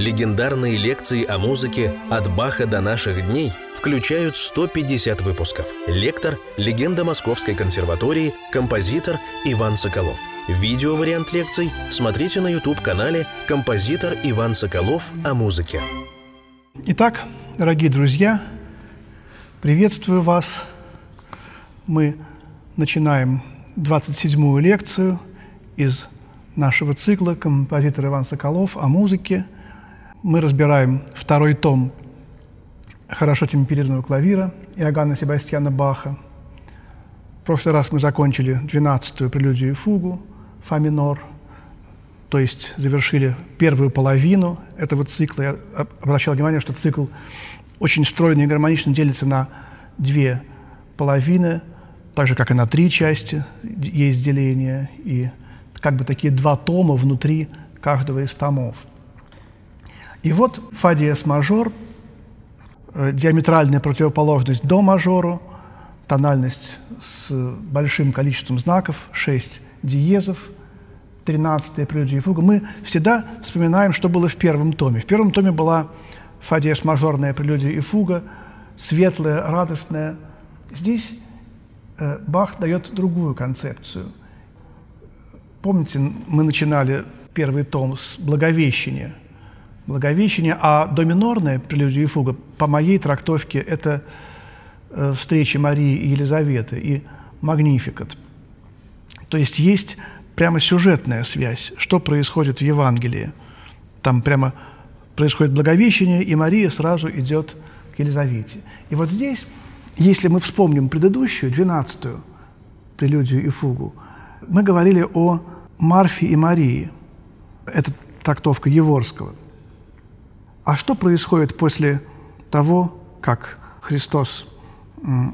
Легендарные лекции о музыке «От Баха до наших дней» включают 150 выпусков. Лектор – легенда Московской консерватории, композитор Иван Соколов. Видеовариант лекций смотрите на YouTube-канале «Композитор Иван Соколов о музыке». Итак, дорогие друзья, приветствую вас. Мы начинаем 27-ю лекцию из нашего цикла «Композитор Иван Соколов о музыке». Мы разбираем второй том хорошо темперированного клавира Иоганна Себастьяна Баха. В прошлый раз мы закончили 12-ю прелюдию и фугу фа минор, то есть завершили первую половину этого цикла. Я обращал внимание, что цикл очень стройно и гармонично делится на две половины, так же, как и на три части есть деление, и как бы такие два тома внутри каждого из томов. И вот фа диез мажор, э, диаметральная противоположность до мажору, тональность с большим количеством знаков, 6 диезов, 13 прелюдия и фуга. Мы всегда вспоминаем, что было в первом томе. В первом томе была фа диез мажорная прелюдия и фуга, светлая, радостная. Здесь э, Бах дает другую концепцию – Помните, мы начинали первый том с Благовещения. Благовещение, а доминорная прелюдия и фуга, по моей трактовке, это э, встреча Марии и Елизаветы и Магнификат. То есть есть прямо сюжетная связь, что происходит в Евангелии. Там прямо происходит Благовещение, и Мария сразу идет к Елизавете. И вот здесь, если мы вспомним предыдущую, двенадцатую прелюдию и фугу, мы говорили о Марфе и Марии. Это трактовка Еворского. А что происходит после того, как Христос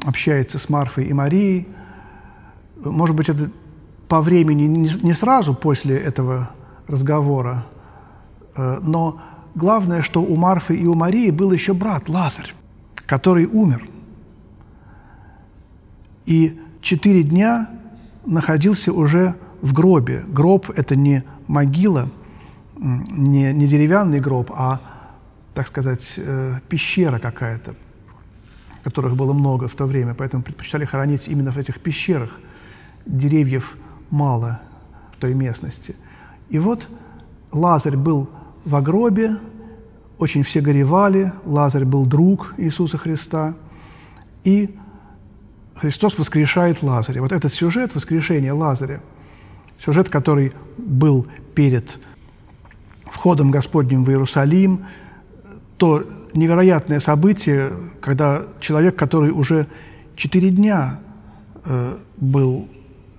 общается с Марфой и Марией? Может быть, это по времени не сразу после этого разговора, э, но главное, что у Марфы и у Марии был еще брат Лазарь, который умер. И четыре дня находился уже в гробе. Гроб – это не могила, не, не деревянный гроб, а, так сказать, э, пещера какая-то, которых было много в то время, поэтому предпочитали хоронить именно в этих пещерах. Деревьев мало в той местности. И вот Лазарь был в гробе, очень все горевали, Лазарь был друг Иисуса Христа, и Христос воскрешает Лазаря. Вот этот сюжет воскрешения Лазаря, сюжет, который был перед входом Господним в Иерусалим, то невероятное событие, когда человек, который уже четыре дня э, был,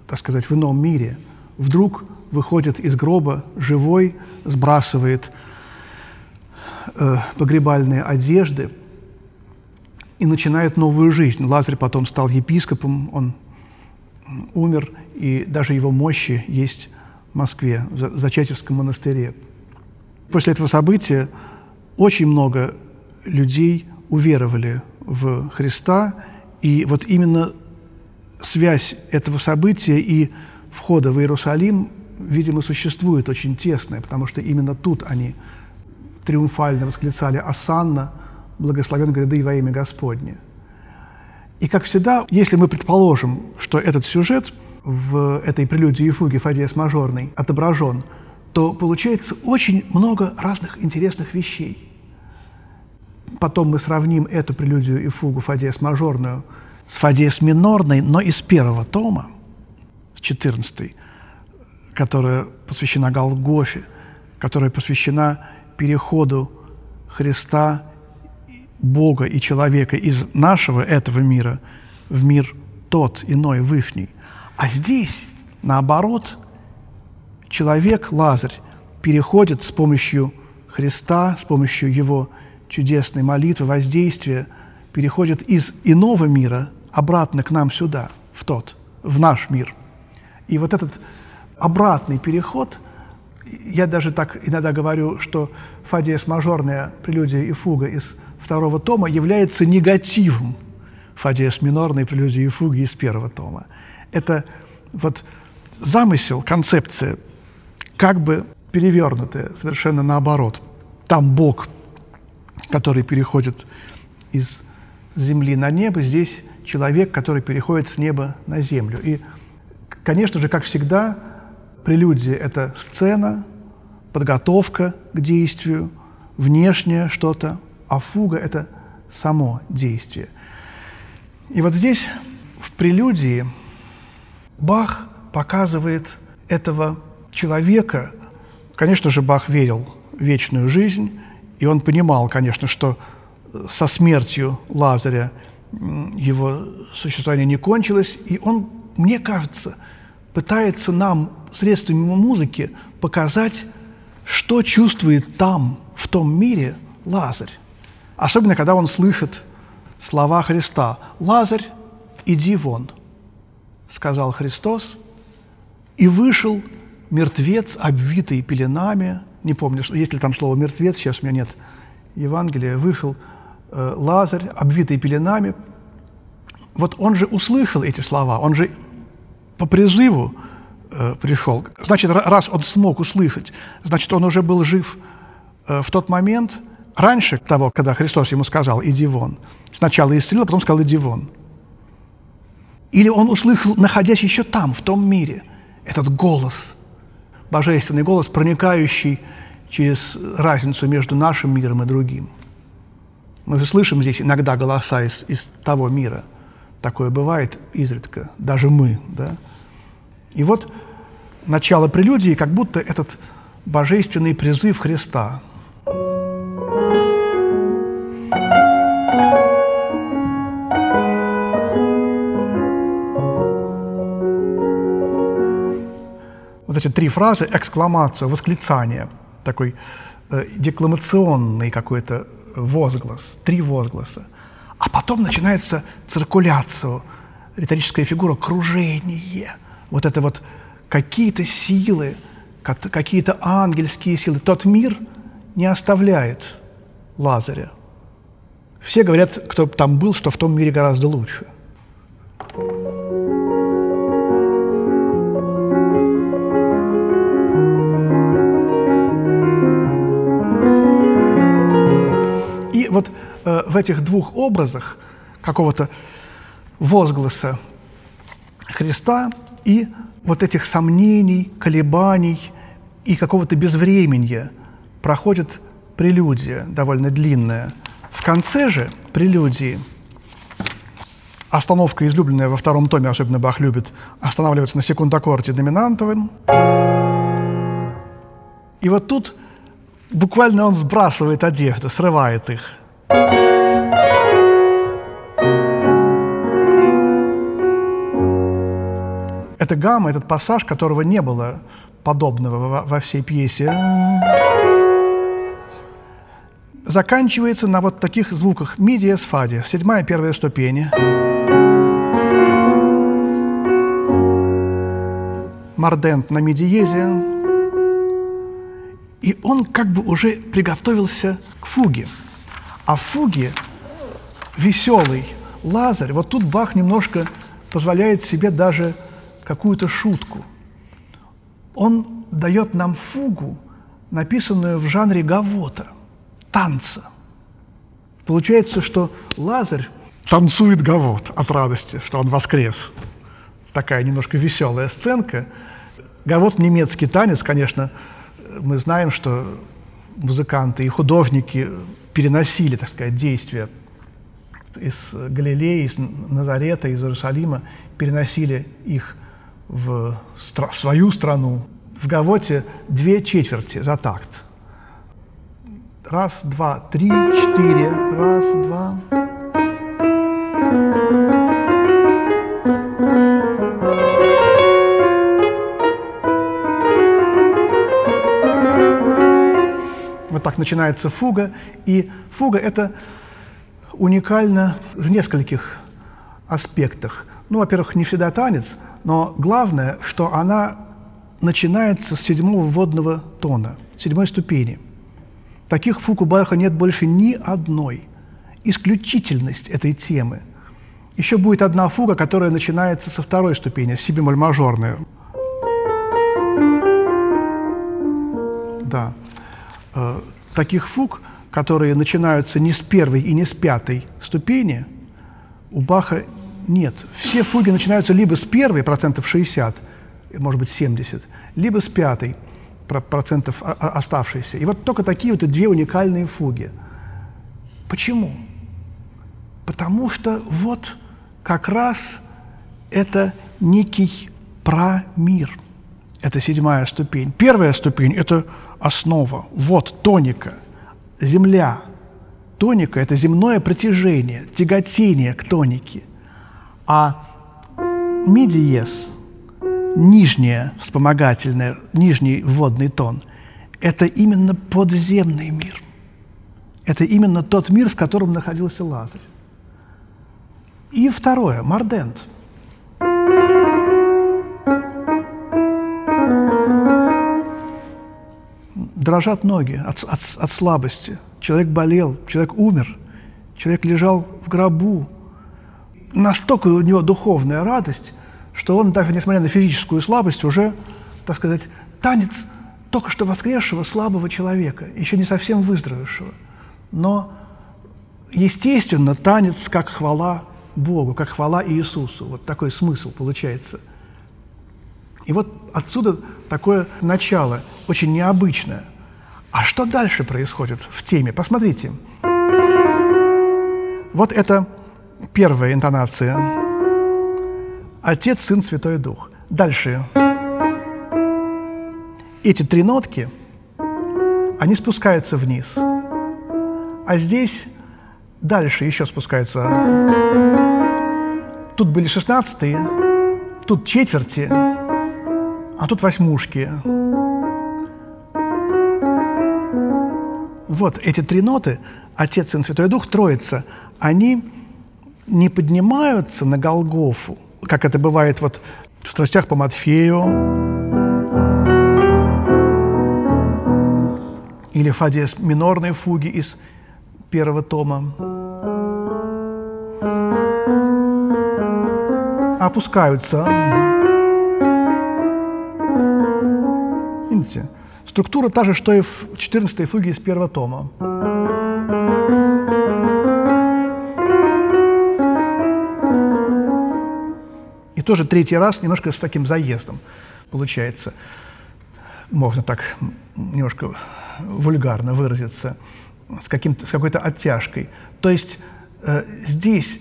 так сказать, в ином мире, вдруг выходит из гроба живой, сбрасывает э, погребальные одежды – и начинает новую жизнь. Лазарь потом стал епископом, он умер, и даже его мощи есть в Москве, в Зачатевском монастыре. После этого события очень много людей уверовали в Христа, и вот именно связь этого события и входа в Иерусалим, видимо, существует очень тесная, потому что именно тут они триумфально восклицали «Асанна», благословен гряды во имя Господне. И, как всегда, если мы предположим, что этот сюжет в этой прелюдии и фуге Фадиес мажорной отображен, то получается очень много разных интересных вещей. Потом мы сравним эту прелюдию и фугу Фадиес мажорную с Фадиес минорной, но из первого тома, с 14 которая посвящена Голгофе, которая посвящена переходу Христа Бога и человека из нашего этого мира в мир тот, иной, вышний. А здесь, наоборот, человек, Лазарь, переходит с помощью Христа, с помощью Его чудесной молитвы, воздействия, переходит из иного мира обратно к нам сюда, в тот, в наш мир. И вот этот обратный переход, я даже так иногда говорю, что фа диез мажорная прелюдия и фуга из второго тома является негативом фа диез минорной прелюдии и фуги из первого тома. Это вот замысел, концепция, как бы перевернутая, совершенно наоборот. там Бог, который переходит из земли на небо, здесь человек, который переходит с неба на землю. И, конечно же, как всегда, прелюдия – это сцена, подготовка к действию, внешнее что-то, а фуга – это само действие. И вот здесь, в прелюдии, Бах показывает этого человека. Конечно же, Бах верил в вечную жизнь, и он понимал, конечно, что со смертью Лазаря его существование не кончилось, и он, мне кажется, пытается нам средствами музыки показать, что чувствует там, в том мире, Лазарь. Особенно, когда он слышит слова Христа. «Лазарь, иди вон», – сказал Христос, и вышел мертвец, обвитый пеленами, не помню, есть ли там слово «мертвец», сейчас у меня нет Евангелия, вышел э, Лазарь, обвитый пеленами. Вот он же услышал эти слова, он же по призыву э, пришел. Значит, раз он смог услышать, значит, он уже был жив э, в тот момент, раньше того, когда Христос ему сказал «иди вон». Сначала исцелил, а потом сказал «иди вон». Или он услышал, находясь еще там, в том мире, этот голос, божественный голос, проникающий через разницу между нашим миром и другим. Мы же слышим здесь иногда голоса из, из того мира. Такое бывает изредка, даже мы. Да? И вот начало прелюдии, как будто этот божественный призыв Христа. Вот эти три фразы, экскламацию, восклицание, такой э, декламационный какой-то возглас, три возгласа. А потом начинается циркуляция, риторическая фигура, кружение. Вот это вот какие-то силы, какие-то ангельские силы. Тот мир не оставляет Лазаря. Все говорят, кто там был, что в том мире гораздо лучше. Э, в этих двух образах какого-то возгласа Христа и вот этих сомнений, колебаний и какого-то безвременья проходит прелюдия довольно длинная. В конце же прелюдии остановка, излюбленная во втором томе, особенно Бах любит, останавливается на секундаккорде доминантовым. И вот тут буквально он сбрасывает одежду, срывает их. Это гамма, этот пассаж, которого не было подобного во, всей пьесе, заканчивается на вот таких звуках ми, диез, фа, диез, седьмая первая ступень. Мардент на ми диезе. И он как бы уже приготовился к фуге. А в фуге веселый Лазарь, вот тут Бах немножко позволяет себе даже какую-то шутку. Он дает нам фугу, написанную в жанре гавота, танца. Получается, что Лазарь танцует гавот от радости, что он воскрес. Такая немножко веселая сценка. Гавот – немецкий танец, конечно, мы знаем, что музыканты и художники переносили, так сказать, действия из Галилеи, из Назарета, из Иерусалима, переносили их в стра- свою страну. В Гавоте две четверти за такт. Раз, два, три, четыре. Раз, два. Начинается фуга. И фуга – это уникально в нескольких аспектах. Ну, во-первых, не всегда танец – но главное, что она начинается с седьмого вводного тона, седьмой ступени. Таких фук у Баха нет больше ни одной. Исключительность этой темы. Еще будет одна фуга, которая начинается со второй ступени, си бемоль мажорная. Да. Таких фуг, которые начинаются не с первой и не с пятой ступени, у Баха нет. Все фуги начинаются либо с первой, процентов 60, может быть, 70, либо с пятой, процентов оставшейся. И вот только такие вот две уникальные фуги. Почему? Потому что вот как раз это некий промир. Это седьмая ступень. Первая ступень – это основа. Вот тоника, земля. Тоника – это земное притяжение, тяготение к тонике. А ми диез, нижняя вспомогательная, нижний вводный тон – это именно подземный мир. Это именно тот мир, в котором находился Лазарь. И второе – мордент – дрожат ноги от, от, от слабости. Человек болел, человек умер, человек лежал в гробу. Настолько у него духовная радость, что он, даже несмотря на физическую слабость, уже, так сказать, танец только что воскресшего слабого человека, еще не совсем выздоровевшего. Но, естественно, танец как хвала Богу, как хвала Иисусу. Вот такой смысл получается. И вот отсюда такое начало, очень необычное – а что дальше происходит в теме? Посмотрите. Вот это первая интонация. Отец, Сын, Святой Дух. Дальше. Эти три нотки, они спускаются вниз. А здесь дальше еще спускаются. Тут были шестнадцатые, тут четверти, а тут восьмушки. Вот эти три ноты, Отец, Сын, Святой Дух, Троица, они не поднимаются на Голгофу, как это бывает вот в страстях по Матфею или фаде минорной фуги из первого тома. Опускаются. Видите? Структура та же, что и в 14-й фуге из первого тома. И тоже третий раз немножко с таким заездом получается. Можно так немножко вульгарно выразиться, с, каким с какой-то оттяжкой. То есть э, здесь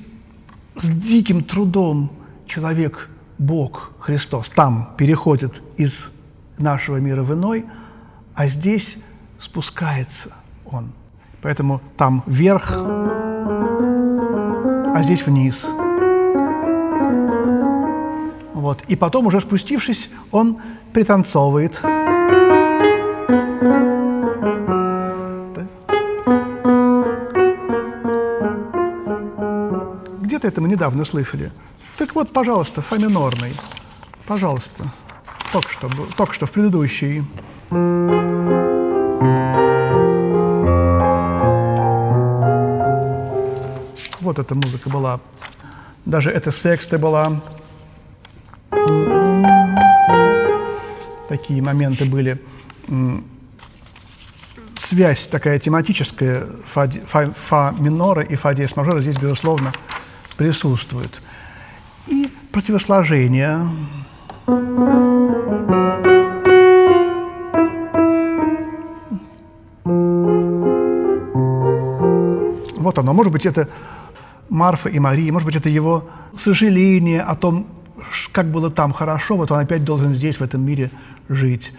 с диким трудом человек, Бог, Христос, там переходит из нашего мира в иной – а здесь спускается он. Поэтому там вверх, а здесь вниз. Вот. И потом, уже спустившись, он пританцовывает. Где-то это мы недавно слышали. Так вот, пожалуйста, фа минорный. Пожалуйста. Только что, только что в предыдущей. Вот эта музыка была. Даже это секста была. Такие моменты были. Связь такая тематическая фа, фа, фа минора и фа диез мажора здесь, безусловно, присутствует. И противосложение. Оно. Может быть, это Марфа и Мария, может быть, это его сожаление о том, как было там хорошо, вот он опять должен здесь, в этом мире, жить.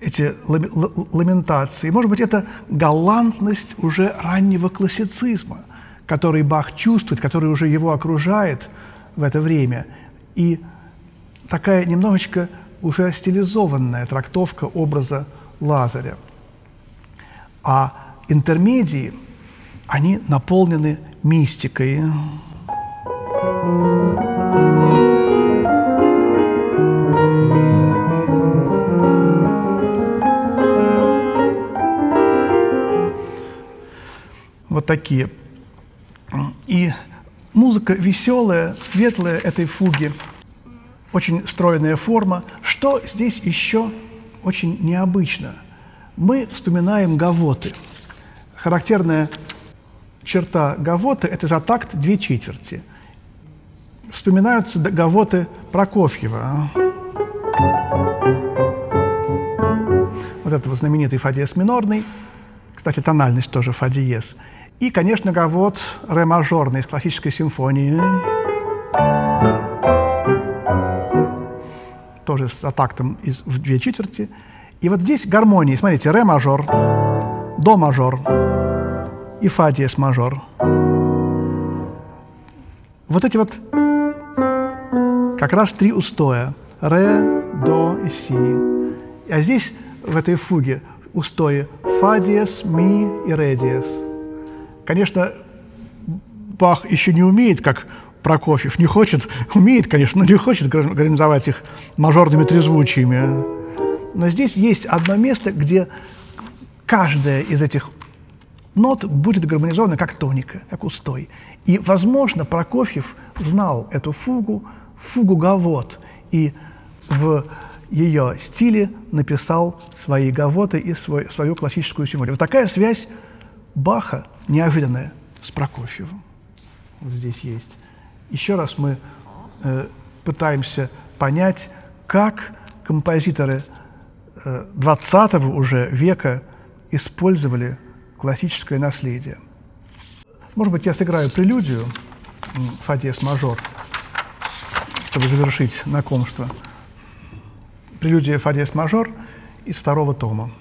Эти ламентации. Может быть, это галантность уже раннего классицизма, который Бах чувствует, который уже его окружает в это время. И такая немножечко уже стилизованная трактовка образа Лазаря. А интермедии, они наполнены мистикой. Вот такие. И музыка веселая, светлая этой фуги, очень стройная форма. Что здесь еще очень необычно? Мы вспоминаем гавоты. Характерная черта гавоты – это за такт две четверти. Вспоминаются гавоты Прокофьева. Вот это вот знаменитый фа диез минорный, кстати, тональность тоже фа диез. И, конечно, гавот ре мажорный из классической симфонии. Тоже с тактом из, в две четверти. И вот здесь гармонии. Смотрите, ре мажор, до мажор и фа диез мажор. Вот эти вот как раз три устоя. Ре, до и си. А здесь, в этой фуге, устои фа диез, ми и ре диез. Конечно, Бах еще не умеет, как Прокофьев, не хочет, умеет, конечно, но не хочет организовать их мажорными трезвучиями. Но здесь есть одно место, где каждая из этих нот будет гармонизована как тоника, как устой. И, возможно, Прокофьев знал эту фугу, фугу Гавот, и в ее стиле написал свои гавоты и свой, свою классическую симфонию. Вот такая связь Баха неожиданная с Прокофьевым. Вот здесь есть. Еще раз мы э, пытаемся понять, как композиторы э, 20 уже века использовали классическое наследие. Может быть, я сыграю прелюдию фа диез мажор, чтобы завершить знакомство. Прелюдия фа диез мажор из второго тома.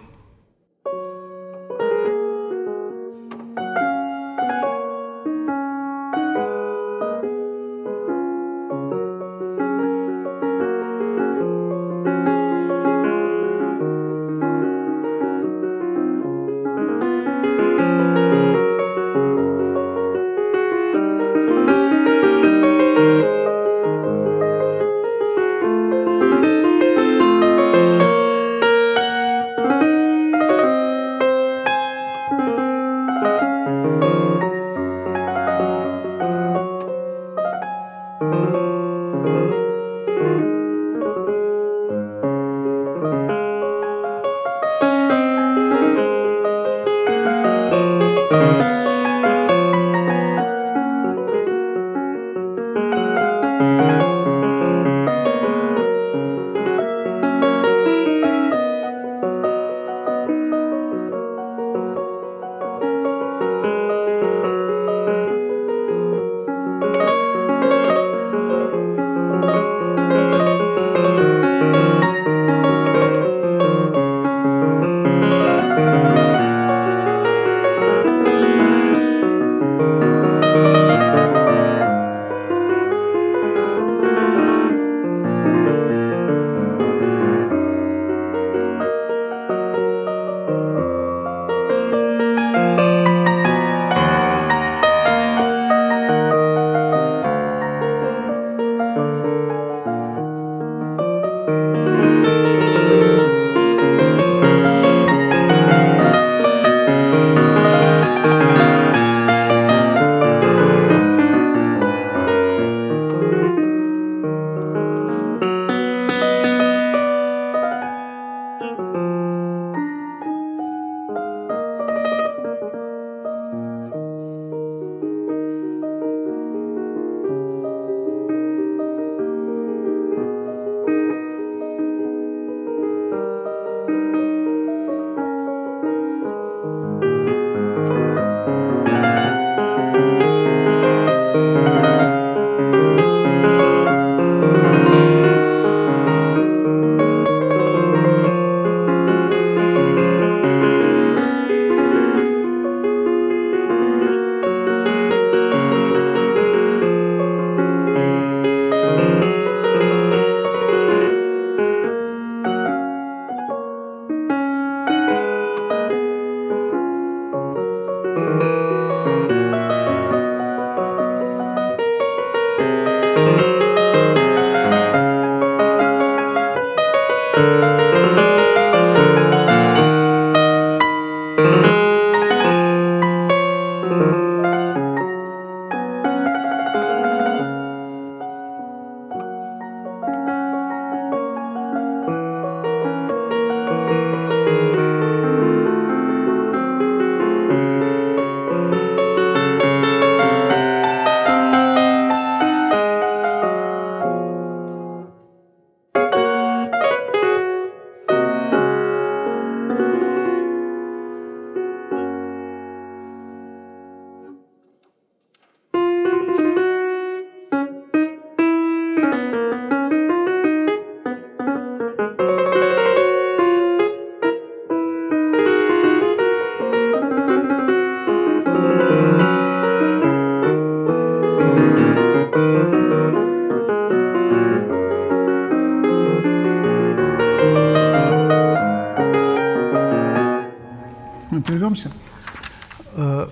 Э,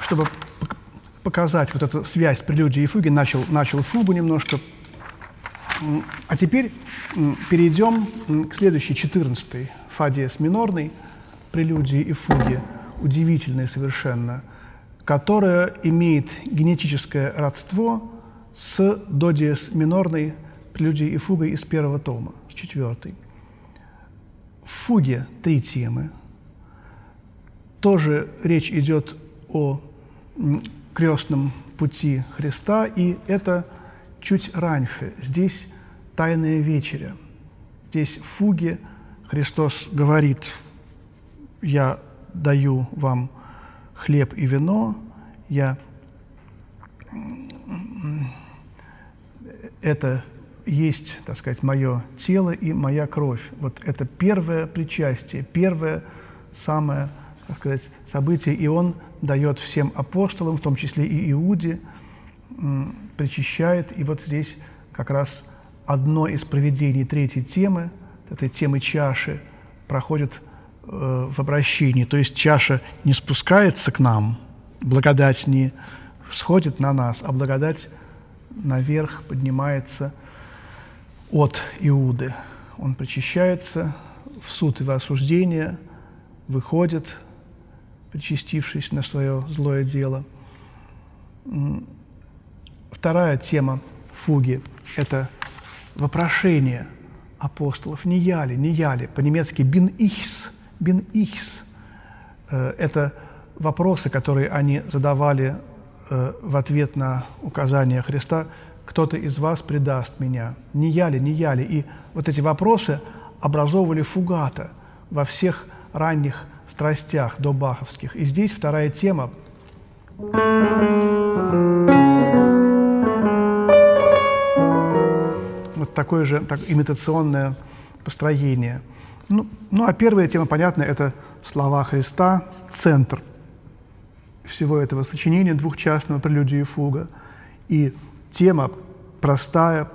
чтобы показать вот эту связь прелюдии и фуги, начал, начал фугу немножко. А теперь перейдем к следующей, 14-й, фа диез минорной, прелюдии и фуги, удивительной совершенно, которая имеет генетическое родство с до диез минорной прелюдией и фугой из первого тома, с четвертой. В фуге три темы. Тоже речь идет о крестном пути Христа, и это чуть раньше. Здесь Тайная вечеря. Здесь в фуге Христос говорит, я даю вам хлеб и вино, я это есть, так сказать, мое тело и моя кровь. Вот это первое причастие, первое самое так сказать, события, и он дает всем апостолам, в том числе и Иуде, причащает. И вот здесь как раз одно из проведений третьей темы, этой темы чаши, проходит э, в обращении. То есть чаша не спускается к нам, благодать не сходит на нас, а благодать наверх поднимается от Иуды. Он причащается в суд и в осуждение, выходит, причастившись на свое злое дело. Вторая тема фуги – это вопрошение апостолов. Не я ли, не я ли? По-немецки «бин ихс», «бин ихс». Э, это вопросы, которые они задавали э, в ответ на указание Христа «Кто-то из вас предаст меня? Не я ли, не я ли?» И вот эти вопросы образовывали фугата во всех ранних страстях до баховских. И здесь вторая тема. Вот такое же так, имитационное построение. Ну, ну, а первая тема, понятно, это слова Христа, центр всего этого сочинения двухчастного прелюдии и фуга. И тема простая,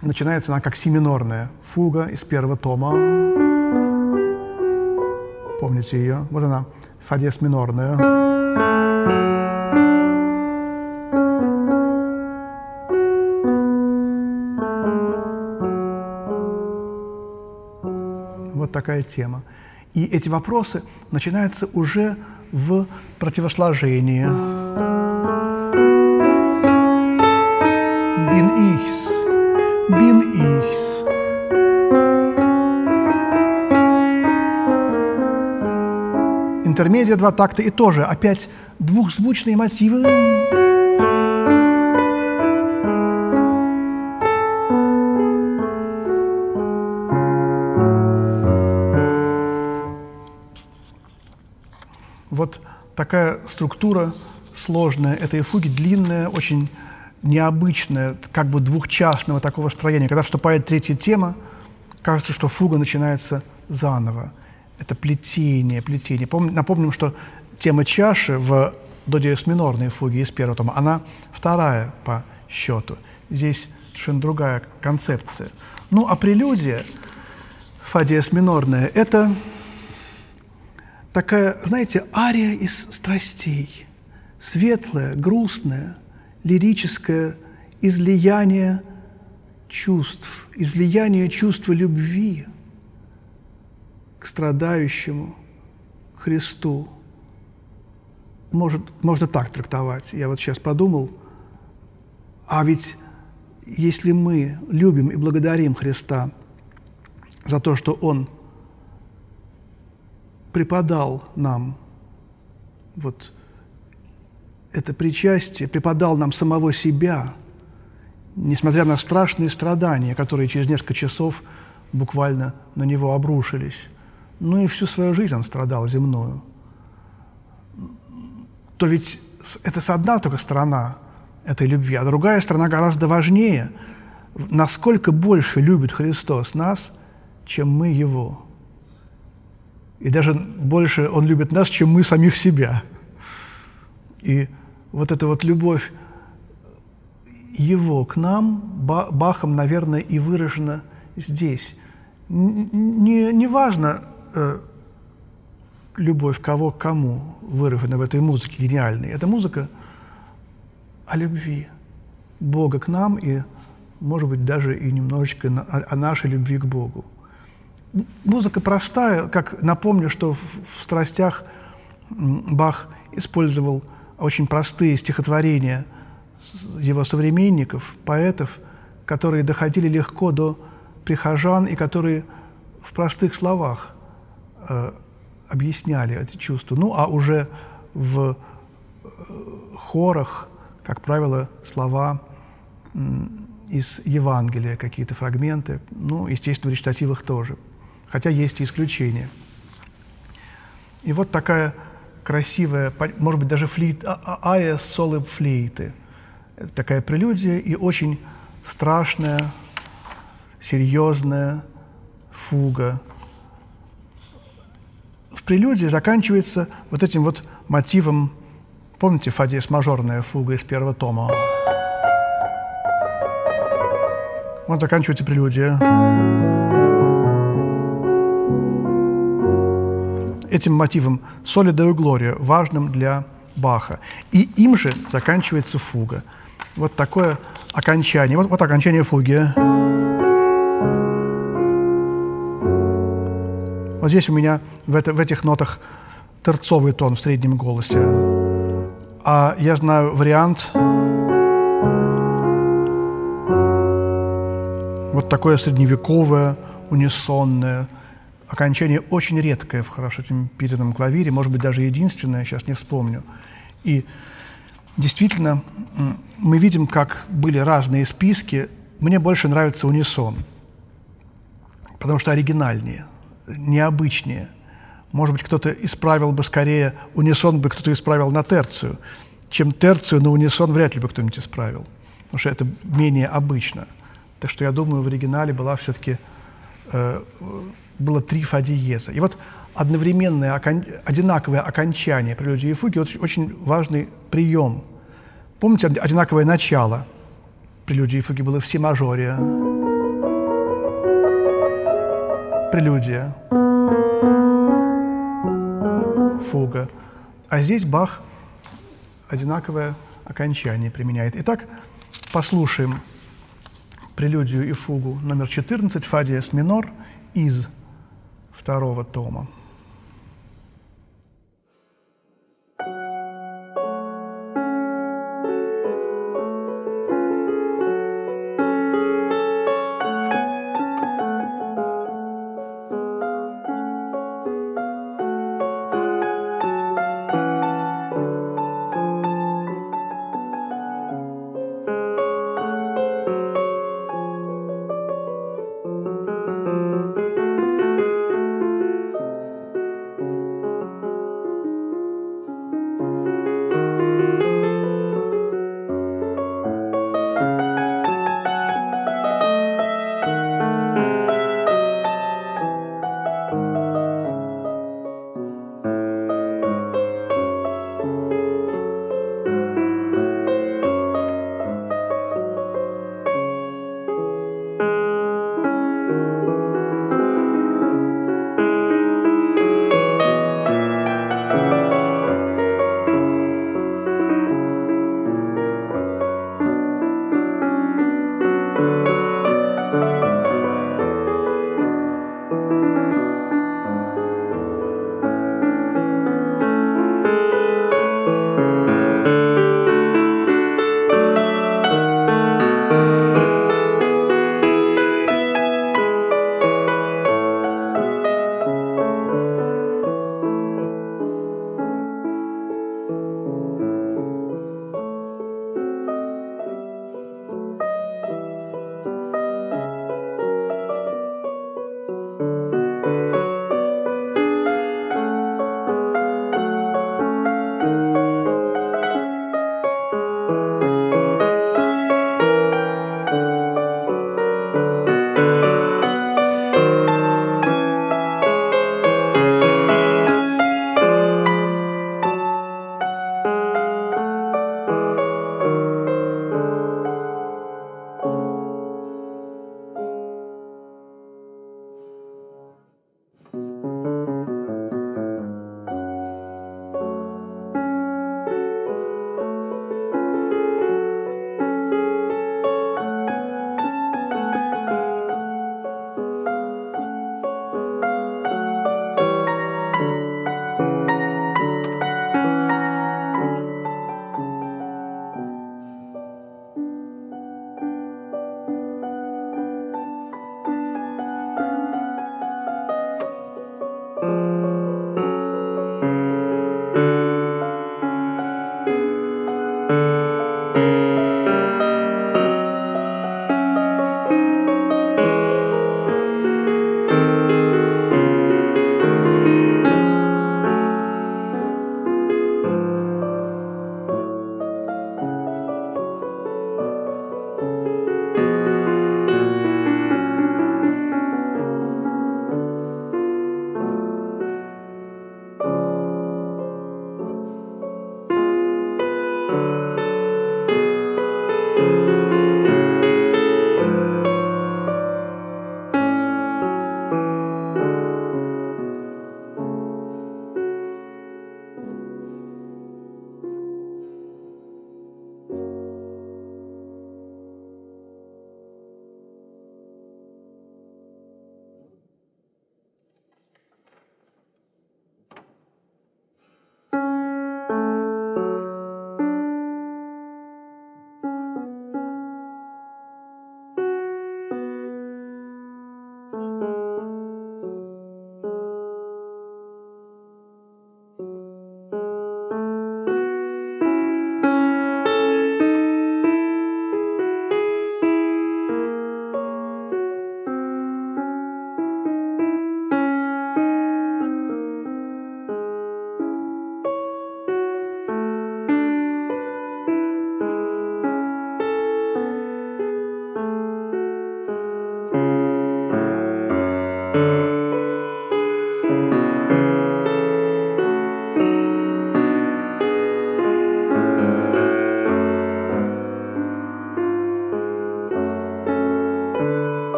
начинается она как семинорная фуга из первого тома. Помните ее? Вот она, фа диез минорная. Вот такая тема. И эти вопросы начинаются уже в противосложении. Интермедиа два такта и тоже опять двухзвучные мотивы. Вот такая структура сложная этой фуги, длинная, очень необычная, как бы двухчастного такого строения. Когда вступает третья тема, кажется, что фуга начинается заново это плетение, плетение. Помни, напомним, что тема чаши в до диез минорной фуге из первого тома, она вторая по счету. Здесь совершенно другая концепция. Ну, а прелюдия, фа минорная, это такая, знаете, ария из страстей. Светлое, грустное, лирическое излияние чувств, излияние чувства любви – страдающему Христу. Может, можно так трактовать. Я вот сейчас подумал, а ведь если мы любим и благодарим Христа за то, что Он преподал нам вот это причастие, преподал нам самого себя, несмотря на страшные страдания, которые через несколько часов буквально на него обрушились ну и всю свою жизнь он страдал земную, то ведь это одна только сторона этой любви, а другая сторона гораздо важнее. Насколько больше любит Христос нас, чем мы Его. И даже больше Он любит нас, чем мы самих себя. И вот эта вот любовь Его к нам, Бахом, наверное, и выражена здесь. Не, не важно, Э, любовь кого к кому выражена в этой музыке гениальной. Это музыка о любви Бога к нам и, может быть, даже и немножечко о нашей любви к Богу. Музыка простая, как напомню, что в, в страстях Бах использовал очень простые стихотворения его современников, поэтов, которые доходили легко до прихожан и которые в простых словах объясняли эти чувства. Ну, а уже в э, хорах, как правило, слова из Евангелия, какие-то фрагменты, ну, естественно, в речитативах тоже, хотя есть и исключения. И вот такая красивая, может быть, даже флейт, а, а, солы флейты, такая прелюдия и очень страшная, серьезная фуга – в прелюдии заканчивается вот этим вот мотивом, помните, фа диез мажорная фуга из первого тома? Вот заканчивается прелюдия. Этим мотивом «Соли Део Глория» важным для Баха. И им же заканчивается фуга. Вот такое окончание. Вот, вот окончание фуги. Вот здесь у меня в, это, в этих нотах терцовый тон в среднем голосе. А я знаю вариант вот такое средневековое, унисонное, окончание очень редкое в хорошо темперированном клавире, может быть, даже единственное, сейчас не вспомню. И действительно, мы видим, как были разные списки. Мне больше нравится унисон, потому что оригинальнее – необычнее. Может быть, кто-то исправил бы скорее унисон бы кто-то исправил на терцию, чем терцию на унисон вряд ли бы кто-нибудь исправил, потому что это менее обычно. Так что я думаю, в оригинале была все-таки э, было три фа диеза. И вот одновременное, окон, одинаковое окончание прелюдии и фуги очень, очень важный прием. Помните, одинаковое начало прелюдии и фуги было в си мажоре прелюдия, фуга. А здесь Бах одинаковое окончание применяет. Итак, послушаем прелюдию и фугу номер 14, фа диез минор из второго тома.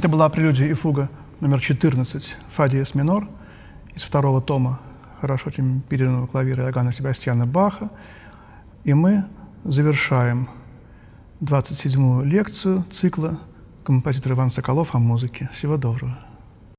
Это была прелюдия и фуга номер 14 «Фа диез минор» из второго тома хорошо темперированного клавира Иоганна Себастьяна Баха. И мы завершаем 27-ю лекцию цикла композитора Иван Соколов о музыке. Всего доброго.